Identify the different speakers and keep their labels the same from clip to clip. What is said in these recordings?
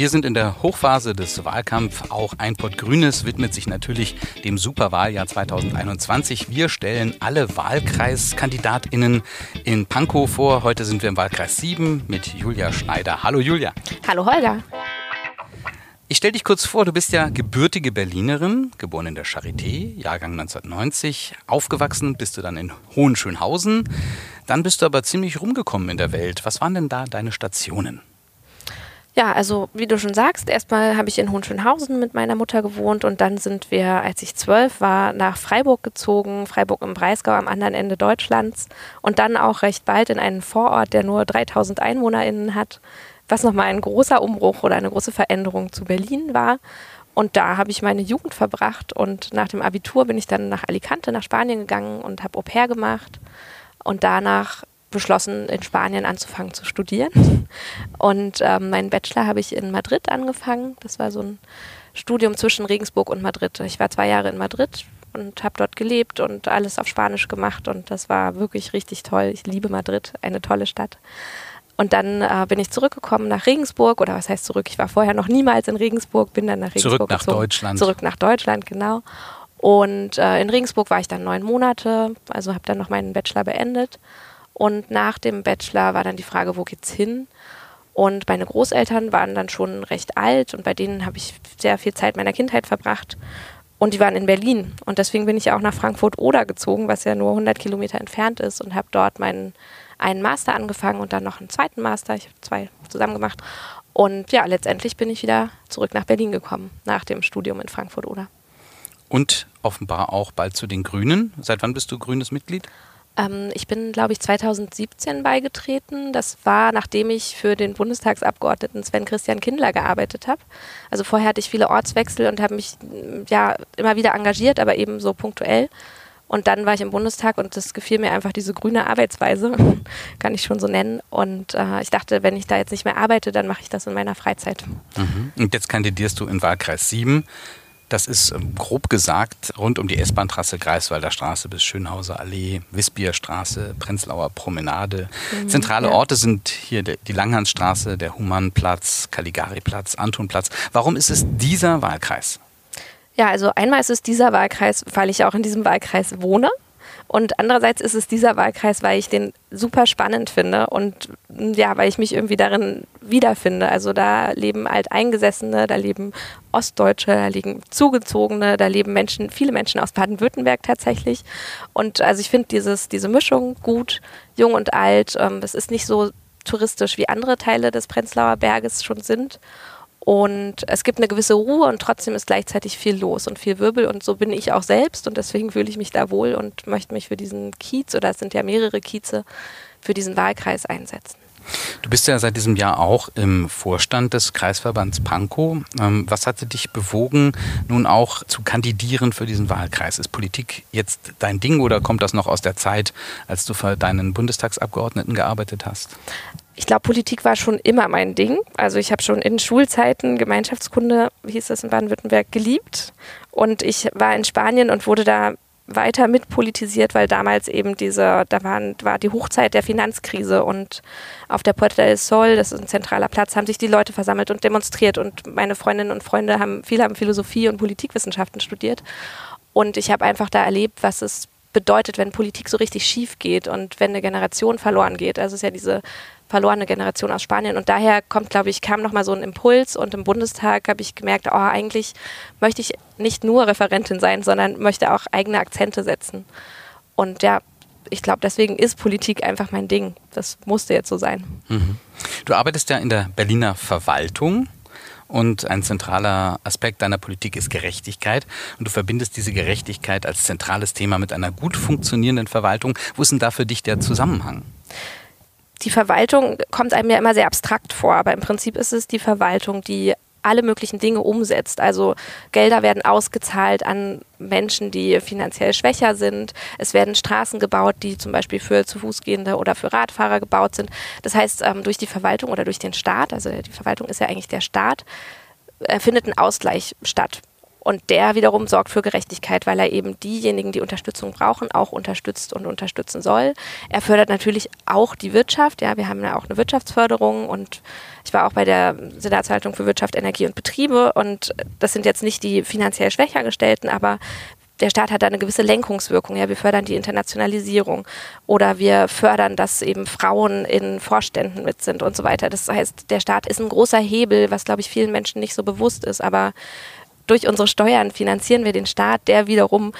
Speaker 1: Wir sind in der Hochphase des Wahlkampfs. Auch ein Pott Grünes widmet sich natürlich dem Superwahljahr 2021. Wir stellen alle Wahlkreiskandidatinnen in Pankow vor. Heute sind wir im Wahlkreis 7 mit Julia Schneider. Hallo Julia.
Speaker 2: Hallo Holger.
Speaker 1: Ich stelle dich kurz vor, du bist ja gebürtige Berlinerin, geboren in der Charité, Jahrgang 1990. Aufgewachsen bist du dann in Hohenschönhausen. Dann bist du aber ziemlich rumgekommen in der Welt. Was waren denn da deine Stationen?
Speaker 2: Ja, also wie du schon sagst, erstmal habe ich in Hohenschönhausen mit meiner Mutter gewohnt und dann sind wir, als ich zwölf war, nach Freiburg gezogen, Freiburg im Breisgau am anderen Ende Deutschlands und dann auch recht bald in einen Vorort, der nur 3000 EinwohnerInnen hat, was nochmal ein großer Umbruch oder eine große Veränderung zu Berlin war. Und da habe ich meine Jugend verbracht und nach dem Abitur bin ich dann nach Alicante, nach Spanien gegangen und habe Au pair gemacht und danach beschlossen, in Spanien anzufangen zu studieren. Und ähm, meinen Bachelor habe ich in Madrid angefangen. Das war so ein Studium zwischen Regensburg und Madrid. Ich war zwei Jahre in Madrid und habe dort gelebt und alles auf Spanisch gemacht. Und das war wirklich richtig toll. Ich liebe Madrid, eine tolle Stadt. Und dann äh, bin ich zurückgekommen nach Regensburg, oder was heißt zurück? Ich war vorher noch niemals in Regensburg, bin dann nach Regensburg
Speaker 1: Zurück nach gezogen. Deutschland.
Speaker 2: Zurück nach Deutschland, genau. Und äh, in Regensburg war ich dann neun Monate, also habe dann noch meinen Bachelor beendet und nach dem Bachelor war dann die Frage, wo geht's hin? Und meine Großeltern waren dann schon recht alt und bei denen habe ich sehr viel Zeit meiner Kindheit verbracht. Und die waren in Berlin. Und deswegen bin ich auch nach Frankfurt-Oder gezogen, was ja nur 100 Kilometer entfernt ist und habe dort meinen einen Master angefangen und dann noch einen zweiten Master. Ich habe zwei zusammen gemacht. Und ja, letztendlich bin ich wieder zurück nach Berlin gekommen, nach dem Studium in Frankfurt-Oder.
Speaker 1: Und offenbar auch bald zu den Grünen. Seit wann bist du grünes Mitglied?
Speaker 2: Ähm, ich bin, glaube ich, 2017 beigetreten. Das war, nachdem ich für den Bundestagsabgeordneten Sven Christian Kindler gearbeitet habe. Also vorher hatte ich viele Ortswechsel und habe mich ja immer wieder engagiert, aber eben so punktuell. Und dann war ich im Bundestag und das gefiel mir einfach diese grüne Arbeitsweise, kann ich schon so nennen. Und äh, ich dachte, wenn ich da jetzt nicht mehr arbeite, dann mache ich das in meiner Freizeit.
Speaker 1: Mhm. Und jetzt kandidierst du in Wahlkreis 7. Das ist ähm, grob gesagt rund um die S-Bahn-Trasse Greifswalder Straße bis Schönhauser Allee, Wispierstraße, Prenzlauer Promenade. Mhm, Zentrale ja. Orte sind hier die Langhansstraße, der Humanplatz, Caligari-Platz, Antonplatz. Warum ist es dieser Wahlkreis?
Speaker 2: Ja, also einmal ist es dieser Wahlkreis, weil ich auch in diesem Wahlkreis wohne. Und andererseits ist es dieser Wahlkreis, weil ich den super spannend finde und ja, weil ich mich irgendwie darin wiederfinde. Also da leben Alteingesessene, da leben Ostdeutsche, da leben Zugezogene, da leben Menschen, viele Menschen aus Baden-Württemberg tatsächlich. Und also ich finde diese Mischung gut, jung und alt. Ähm, es ist nicht so touristisch wie andere Teile des Prenzlauer Berges schon sind. Und es gibt eine gewisse Ruhe und trotzdem ist gleichzeitig viel los und viel Wirbel. Und so bin ich auch selbst und deswegen fühle ich mich da wohl und möchte mich für diesen Kiez, oder es sind ja mehrere Kieze, für diesen Wahlkreis einsetzen.
Speaker 1: Du bist ja seit diesem Jahr auch im Vorstand des Kreisverbands Pankow. Ähm, was hatte dich bewogen, nun auch zu kandidieren für diesen Wahlkreis? Ist Politik jetzt dein Ding oder kommt das noch aus der Zeit, als du für deinen Bundestagsabgeordneten gearbeitet hast?
Speaker 2: Ich glaube, Politik war schon immer mein Ding. Also ich habe schon in Schulzeiten Gemeinschaftskunde, wie hieß das in Baden-Württemberg, geliebt. Und ich war in Spanien und wurde da weiter mitpolitisiert, weil damals eben diese, da waren, war die Hochzeit der Finanzkrise und auf der Puerta del Sol, das ist ein zentraler Platz, haben sich die Leute versammelt und demonstriert und meine Freundinnen und Freunde haben, viele haben Philosophie und Politikwissenschaften studiert und ich habe einfach da erlebt, was es bedeutet, wenn Politik so richtig schief geht und wenn eine Generation verloren geht. Also es ist ja diese verlorene Generation aus Spanien. Und daher kommt, glaube ich, kam nochmal so ein Impuls und im Bundestag habe ich gemerkt, oh, eigentlich möchte ich nicht nur Referentin sein, sondern möchte auch eigene Akzente setzen. Und ja, ich glaube, deswegen ist Politik einfach mein Ding. Das musste jetzt so sein.
Speaker 1: Mhm. Du arbeitest ja in der Berliner Verwaltung. Und ein zentraler Aspekt deiner Politik ist Gerechtigkeit. Und du verbindest diese Gerechtigkeit als zentrales Thema mit einer gut funktionierenden Verwaltung. Wo ist denn da für dich der Zusammenhang?
Speaker 2: Die Verwaltung kommt einem ja immer sehr abstrakt vor, aber im Prinzip ist es die Verwaltung, die alle möglichen Dinge umsetzt. Also Gelder werden ausgezahlt an Menschen, die finanziell schwächer sind. Es werden Straßen gebaut, die zum Beispiel für zu Fußgehende oder für Radfahrer gebaut sind. Das heißt, ähm, durch die Verwaltung oder durch den Staat, also die Verwaltung ist ja eigentlich der Staat, äh, findet ein Ausgleich statt. Und der wiederum sorgt für Gerechtigkeit, weil er eben diejenigen, die Unterstützung brauchen, auch unterstützt und unterstützen soll. Er fördert natürlich auch die Wirtschaft. Ja, wir haben ja auch eine Wirtschaftsförderung und ich war auch bei der Senatshaltung für Wirtschaft, Energie und Betriebe und das sind jetzt nicht die finanziell schwächer gestellten, aber der Staat hat da eine gewisse Lenkungswirkung. Ja, wir fördern die Internationalisierung oder wir fördern, dass eben Frauen in Vorständen mit sind und so weiter. Das heißt, der Staat ist ein großer Hebel, was glaube ich vielen Menschen nicht so bewusst ist. Aber durch unsere Steuern finanzieren wir den Staat, der wiederum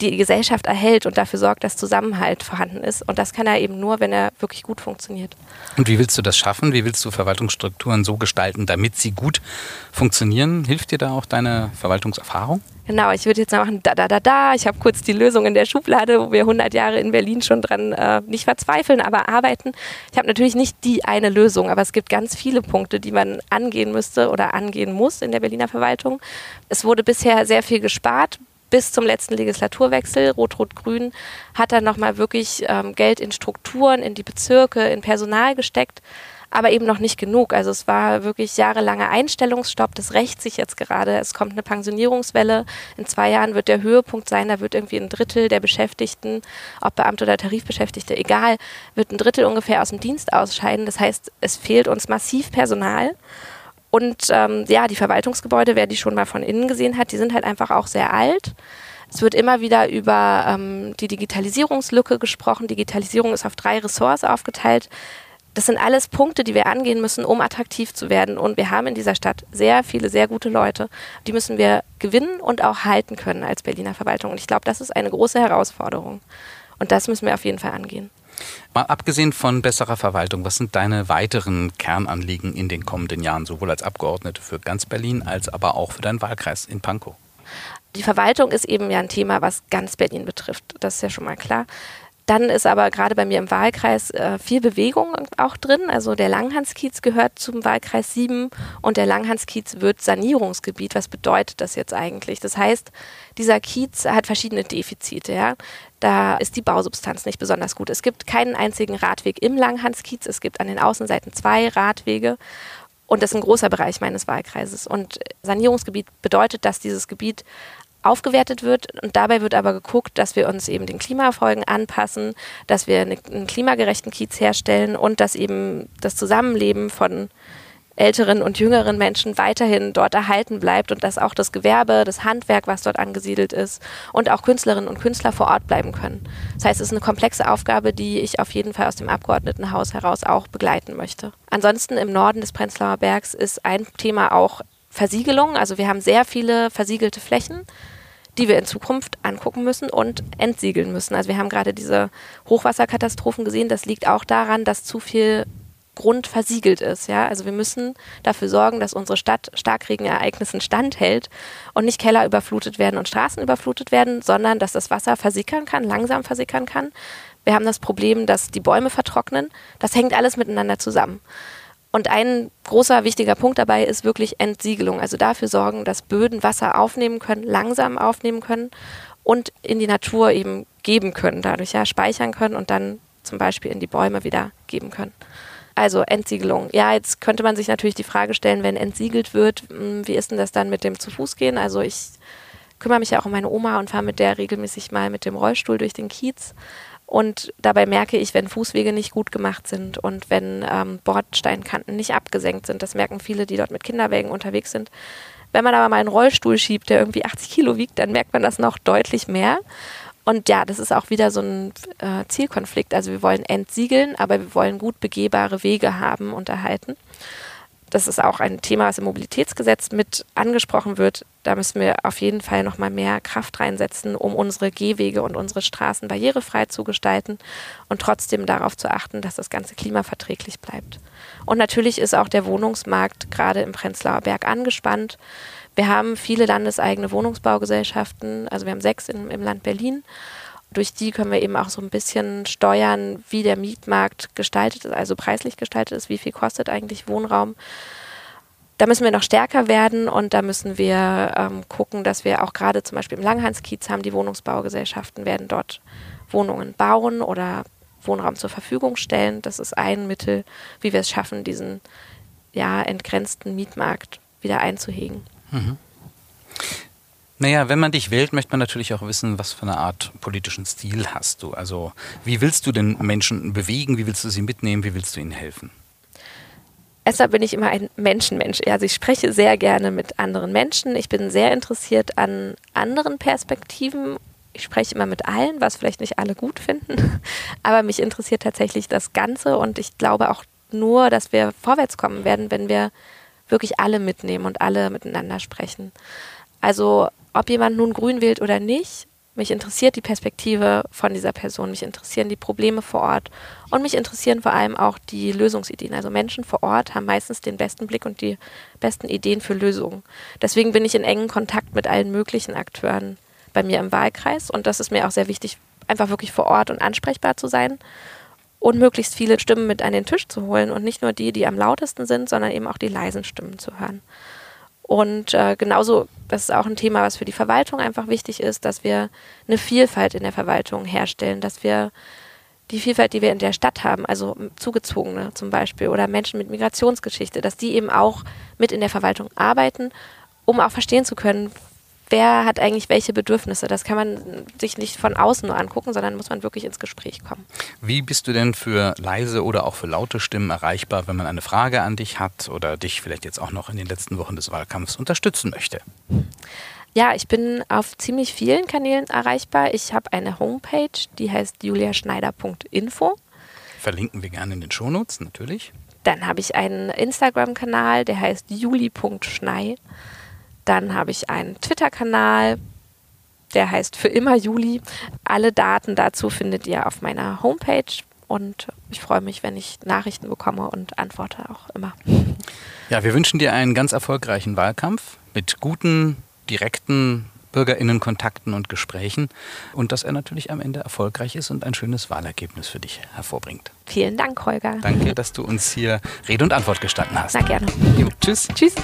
Speaker 2: die Gesellschaft erhält und dafür sorgt, dass Zusammenhalt vorhanden ist. Und das kann er eben nur, wenn er wirklich gut funktioniert.
Speaker 1: Und wie willst du das schaffen? Wie willst du Verwaltungsstrukturen so gestalten, damit sie gut funktionieren? Hilft dir da auch deine Verwaltungserfahrung?
Speaker 2: Genau, ich würde jetzt noch machen, da, da, da, da. Ich habe kurz die Lösung in der Schublade, wo wir 100 Jahre in Berlin schon dran äh, nicht verzweifeln, aber arbeiten. Ich habe natürlich nicht die eine Lösung, aber es gibt ganz viele Punkte, die man angehen müsste oder angehen muss in der Berliner Verwaltung. Es wurde bisher sehr viel gespart bis zum letzten Legislaturwechsel, Rot-Rot-Grün, hat er nochmal wirklich ähm, Geld in Strukturen, in die Bezirke, in Personal gesteckt, aber eben noch nicht genug. Also es war wirklich jahrelanger Einstellungsstopp, das rächt sich jetzt gerade. Es kommt eine Pensionierungswelle. In zwei Jahren wird der Höhepunkt sein, da wird irgendwie ein Drittel der Beschäftigten, ob Beamte oder Tarifbeschäftigte, egal, wird ein Drittel ungefähr aus dem Dienst ausscheiden. Das heißt, es fehlt uns massiv Personal. Und ähm, ja, die Verwaltungsgebäude, wer die schon mal von innen gesehen hat, die sind halt einfach auch sehr alt. Es wird immer wieder über ähm, die Digitalisierungslücke gesprochen. Digitalisierung ist auf drei Ressorts aufgeteilt. Das sind alles Punkte, die wir angehen müssen, um attraktiv zu werden. Und wir haben in dieser Stadt sehr viele, sehr gute Leute. Die müssen wir gewinnen und auch halten können als Berliner Verwaltung. Und ich glaube, das ist eine große Herausforderung. Und das müssen wir auf jeden Fall angehen.
Speaker 1: Mal abgesehen von besserer Verwaltung, was sind deine weiteren Kernanliegen in den kommenden Jahren, sowohl als Abgeordnete für ganz Berlin als aber auch für deinen Wahlkreis in Pankow?
Speaker 2: Die Verwaltung ist eben ja ein Thema, was ganz Berlin betrifft. Das ist ja schon mal klar. Dann ist aber gerade bei mir im Wahlkreis äh, viel Bewegung auch drin. Also der Langhanskiez gehört zum Wahlkreis 7 und der Langhanskiez wird Sanierungsgebiet. Was bedeutet das jetzt eigentlich? Das heißt, dieser Kiez hat verschiedene Defizite. Ja? Da ist die Bausubstanz nicht besonders gut. Es gibt keinen einzigen Radweg im Langhanskiez. Es gibt an den Außenseiten zwei Radwege. Und das ist ein großer Bereich meines Wahlkreises. Und Sanierungsgebiet bedeutet, dass dieses Gebiet aufgewertet wird. Und dabei wird aber geguckt, dass wir uns eben den Klimafolgen anpassen, dass wir einen klimagerechten Kiez herstellen und dass eben das Zusammenleben von älteren und jüngeren Menschen weiterhin dort erhalten bleibt und dass auch das Gewerbe, das Handwerk, was dort angesiedelt ist und auch Künstlerinnen und Künstler vor Ort bleiben können. Das heißt, es ist eine komplexe Aufgabe, die ich auf jeden Fall aus dem Abgeordnetenhaus heraus auch begleiten möchte. Ansonsten im Norden des Prenzlauer Bergs ist ein Thema auch Versiegelung. Also wir haben sehr viele versiegelte Flächen die wir in Zukunft angucken müssen und entsiegeln müssen. Also wir haben gerade diese Hochwasserkatastrophen gesehen. Das liegt auch daran, dass zu viel Grund versiegelt ist. Ja? Also wir müssen dafür sorgen, dass unsere Stadt Starkregenereignissen standhält und nicht Keller überflutet werden und Straßen überflutet werden, sondern dass das Wasser versickern kann, langsam versickern kann. Wir haben das Problem, dass die Bäume vertrocknen. Das hängt alles miteinander zusammen. Und ein großer wichtiger Punkt dabei ist wirklich Entsiegelung. Also dafür sorgen, dass Böden Wasser aufnehmen können, langsam aufnehmen können und in die Natur eben geben können, dadurch ja speichern können und dann zum Beispiel in die Bäume wieder geben können. Also Entsiegelung. Ja, jetzt könnte man sich natürlich die Frage stellen, wenn entsiegelt wird, hm, wie ist denn das dann mit dem zu Fuß gehen? Also ich kümmere mich ja auch um meine Oma und fahre mit der regelmäßig mal mit dem Rollstuhl durch den Kiez. Und dabei merke ich, wenn Fußwege nicht gut gemacht sind und wenn ähm, Bordsteinkanten nicht abgesenkt sind, das merken viele, die dort mit Kinderwägen unterwegs sind. Wenn man aber mal einen Rollstuhl schiebt, der irgendwie 80 Kilo wiegt, dann merkt man das noch deutlich mehr. Und ja, das ist auch wieder so ein äh, Zielkonflikt. Also wir wollen entsiegeln, aber wir wollen gut begehbare Wege haben und erhalten das ist auch ein Thema, was im Mobilitätsgesetz mit angesprochen wird. Da müssen wir auf jeden Fall noch mal mehr Kraft reinsetzen, um unsere Gehwege und unsere Straßen barrierefrei zu gestalten und trotzdem darauf zu achten, dass das Ganze klimaverträglich bleibt. Und natürlich ist auch der Wohnungsmarkt gerade im Prenzlauer Berg angespannt. Wir haben viele landeseigene Wohnungsbaugesellschaften, also wir haben sechs im, im Land Berlin durch die können wir eben auch so ein bisschen steuern, wie der Mietmarkt gestaltet ist, also preislich gestaltet ist, wie viel kostet eigentlich Wohnraum. Da müssen wir noch stärker werden und da müssen wir ähm, gucken, dass wir auch gerade zum Beispiel im Langhanskiez haben die Wohnungsbaugesellschaften, werden dort Wohnungen bauen oder Wohnraum zur Verfügung stellen. Das ist ein Mittel, wie wir es schaffen, diesen ja, entgrenzten Mietmarkt wieder einzuhegen. Mhm.
Speaker 1: Naja, wenn man dich wählt, möchte man natürlich auch wissen, was für eine Art politischen Stil hast du. Also wie willst du den Menschen bewegen, wie willst du sie mitnehmen, wie willst du ihnen helfen?
Speaker 2: Deshalb bin ich immer ein Menschenmensch. Also ich spreche sehr gerne mit anderen Menschen. Ich bin sehr interessiert an anderen Perspektiven. Ich spreche immer mit allen, was vielleicht nicht alle gut finden. Aber mich interessiert tatsächlich das Ganze und ich glaube auch nur, dass wir vorwärts kommen werden, wenn wir wirklich alle mitnehmen und alle miteinander sprechen. Also ob jemand nun grün wählt oder nicht, mich interessiert die Perspektive von dieser Person, mich interessieren die Probleme vor Ort und mich interessieren vor allem auch die Lösungsideen. Also Menschen vor Ort haben meistens den besten Blick und die besten Ideen für Lösungen. Deswegen bin ich in engen Kontakt mit allen möglichen Akteuren bei mir im Wahlkreis und das ist mir auch sehr wichtig, einfach wirklich vor Ort und ansprechbar zu sein und möglichst viele Stimmen mit an den Tisch zu holen und nicht nur die, die am lautesten sind, sondern eben auch die leisen Stimmen zu hören. Und äh, genauso, das ist auch ein Thema, was für die Verwaltung einfach wichtig ist, dass wir eine Vielfalt in der Verwaltung herstellen, dass wir die Vielfalt, die wir in der Stadt haben, also Zugezogene zum Beispiel oder Menschen mit Migrationsgeschichte, dass die eben auch mit in der Verwaltung arbeiten, um auch verstehen zu können, wer hat eigentlich welche Bedürfnisse. Das kann man sich nicht von außen nur angucken, sondern muss man wirklich ins Gespräch kommen.
Speaker 1: Wie bist du denn für leise oder auch für laute Stimmen erreichbar, wenn man eine Frage an dich hat oder dich vielleicht jetzt auch noch in den letzten Wochen des Wahlkampfs unterstützen möchte?
Speaker 2: Ja, ich bin auf ziemlich vielen Kanälen erreichbar. Ich habe eine Homepage, die heißt juliaschneider.info.
Speaker 1: Verlinken wir gerne in den Shownotes, natürlich.
Speaker 2: Dann habe ich einen Instagram-Kanal, der heißt juli.schnei. Dann habe ich einen Twitter-Kanal, der heißt für immer Juli. Alle Daten dazu findet ihr auf meiner Homepage und ich freue mich, wenn ich Nachrichten bekomme und antworte auch immer.
Speaker 1: Ja, wir wünschen dir einen ganz erfolgreichen Wahlkampf mit guten, direkten Bürgerinnenkontakten und Gesprächen und dass er natürlich am Ende erfolgreich ist und ein schönes Wahlergebnis für dich hervorbringt.
Speaker 2: Vielen Dank, Holger.
Speaker 1: Danke, dass du uns hier Rede und Antwort gestanden hast.
Speaker 2: Na gerne.
Speaker 1: Jo, tschüss.
Speaker 2: Tschüss.